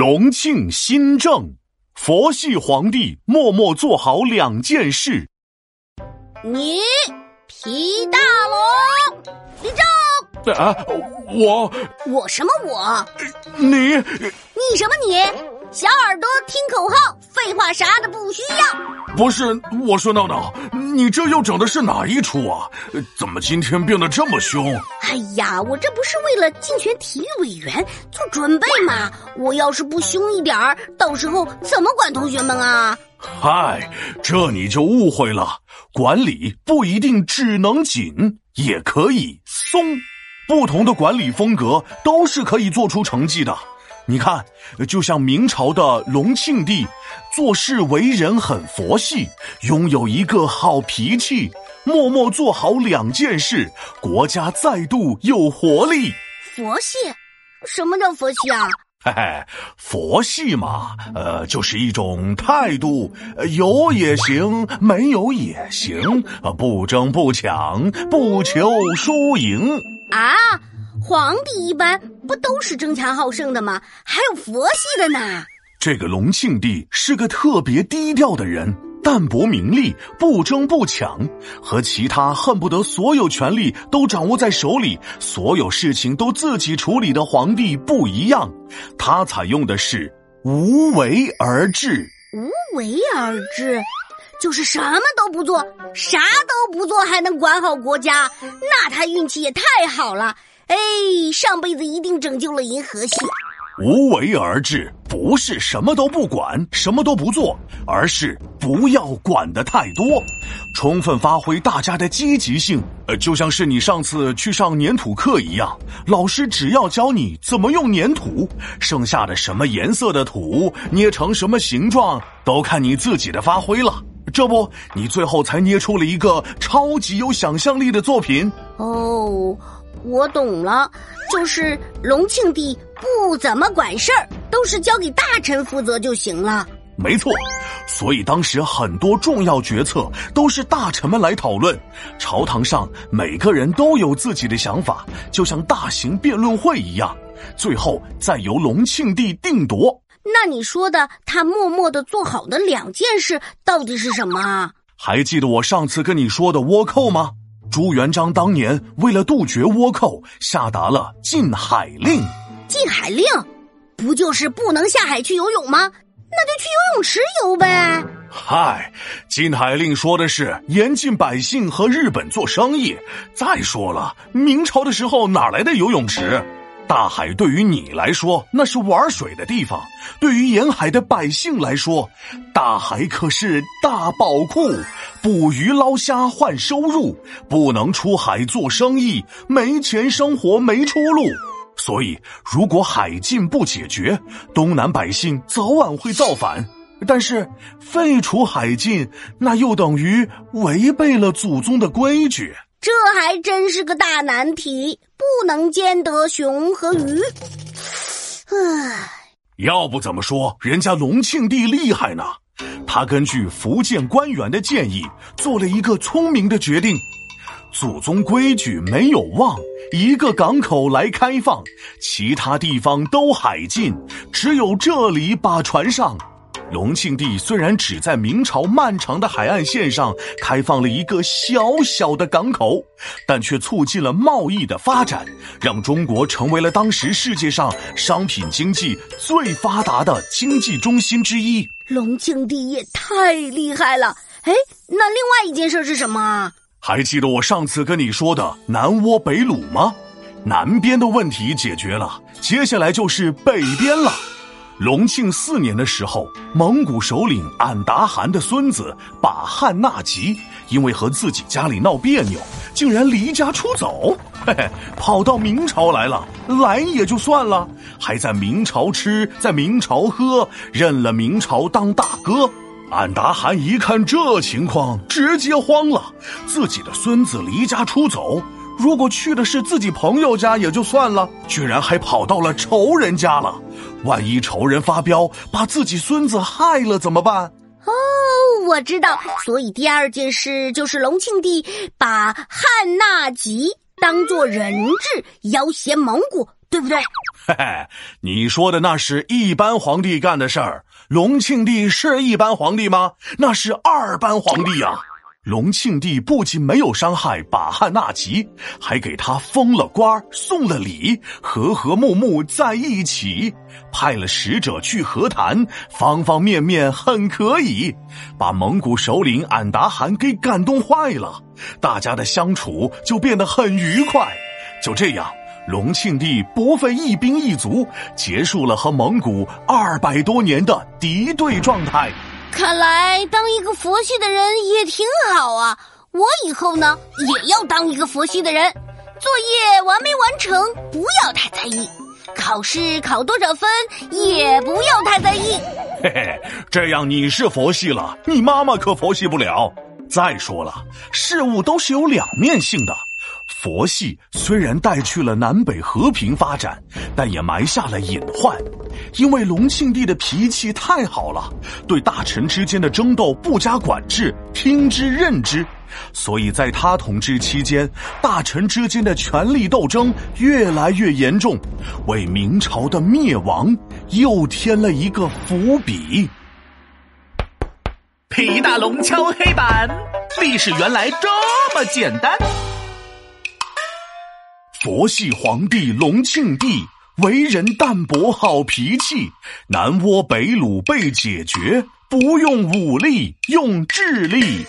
隆庆新政，佛系皇帝默默做好两件事。你皮大龙，立正。啊，我我什么我？你你什么你？小耳朵听口号，废话啥的不需要。不是我说闹闹，你这又整的是哪一出啊？怎么今天变得这么凶？哎呀，我这不是为了竞选体育委员做准备吗？我要是不凶一点儿，到时候怎么管同学们啊？嗨，这你就误会了。管理不一定只能紧，也可以松。不同的管理风格都是可以做出成绩的。你看，就像明朝的隆庆帝，做事为人很佛系，拥有一个好脾气，默默做好两件事，国家再度有活力。佛系？什么叫佛系啊？嘿嘿，佛系嘛，呃，就是一种态度，有也行，没有也行，不争不抢，不求输赢啊。皇帝一般不都是争强好胜的吗？还有佛系的呢。这个隆庆帝是个特别低调的人，淡泊名利，不争不抢，和其他恨不得所有权力都掌握在手里，所有事情都自己处理的皇帝不一样。他采用的是无为而治。无为而治，就是什么都不做，啥都不做还能管好国家，那他运气也太好了。哎，上辈子一定拯救了银河系。无为而治不是什么都不管，什么都不做，而是不要管的太多，充分发挥大家的积极性。呃，就像是你上次去上粘土课一样，老师只要教你怎么用粘土，剩下的什么颜色的土捏成什么形状，都看你自己的发挥了。这不，你最后才捏出了一个超级有想象力的作品哦。我懂了，就是隆庆帝不怎么管事儿，都是交给大臣负责就行了。没错，所以当时很多重要决策都是大臣们来讨论，朝堂上每个人都有自己的想法，就像大型辩论会一样，最后再由隆庆帝定夺。那你说的他默默的做好的两件事到底是什么啊？还记得我上次跟你说的倭寇吗？朱元璋当年为了杜绝倭寇，下达了禁海令。禁海令，不就是不能下海去游泳吗？那就去游泳池游呗。嗨，禁海令说的是严禁百姓和日本做生意。再说了，明朝的时候哪来的游泳池？大海对于你来说那是玩水的地方，对于沿海的百姓来说，大海可是大宝库，捕鱼捞虾换收入，不能出海做生意，没钱生活没出路。所以，如果海禁不解决，东南百姓早晚会造反。但是，废除海禁，那又等于违背了祖宗的规矩。这还真是个大难题，不能兼得熊和鱼。唉，要不怎么说人家隆庆帝厉害呢？他根据福建官员的建议，做了一个聪明的决定：祖宗规矩没有忘，一个港口来开放，其他地方都海禁，只有这里把船上。隆庆帝虽然只在明朝漫长的海岸线上开放了一个小小的港口，但却促进了贸易的发展，让中国成为了当时世界上商品经济最发达的经济中心之一。隆庆帝也太厉害了！哎，那另外一件事是什么？还记得我上次跟你说的南倭北虏吗？南边的问题解决了，接下来就是北边了。隆庆四年的时候，蒙古首领俺答汗的孙子把汗纳吉，因为和自己家里闹别扭，竟然离家出走，嘿嘿，跑到明朝来了。来也就算了，还在明朝吃，在明朝喝，认了明朝当大哥。俺答汗一看这情况，直接慌了，自己的孙子离家出走。如果去的是自己朋友家也就算了，居然还跑到了仇人家了。万一仇人发飙，把自己孙子害了怎么办？哦，我知道，所以第二件事就是隆庆帝把汉纳吉当做人质，要挟蒙古，对不对？嘿嘿，你说的那是一般皇帝干的事儿。隆庆帝是一般皇帝吗？那是二班皇帝啊！隆庆帝不仅没有伤害把汉纳吉，还给他封了官、送了礼，和和睦睦在一起，派了使者去和谈，方方面面很可以，把蒙古首领俺答汗给感动坏了，大家的相处就变得很愉快。就这样，隆庆帝不费一兵一卒，结束了和蒙古二百多年的敌对状态。看来当一个佛系的人也挺好啊！我以后呢也要当一个佛系的人，作业完没完成不要太在意，考试考多少分也不要太在意。嘿嘿，这样你是佛系了，你妈妈可佛系不了。再说了，事物都是有两面性的。佛系虽然带去了南北和平发展，但也埋下了隐患。因为隆庆帝的脾气太好了，对大臣之间的争斗不加管制，听之任之，所以在他统治期间，大臣之间的权力斗争越来越严重，为明朝的灭亡又添了一个伏笔。皮大龙敲黑板，历史原来这么简单。佛系皇帝隆庆帝为人淡泊好脾气，南倭北虏被解决，不用武力，用智力。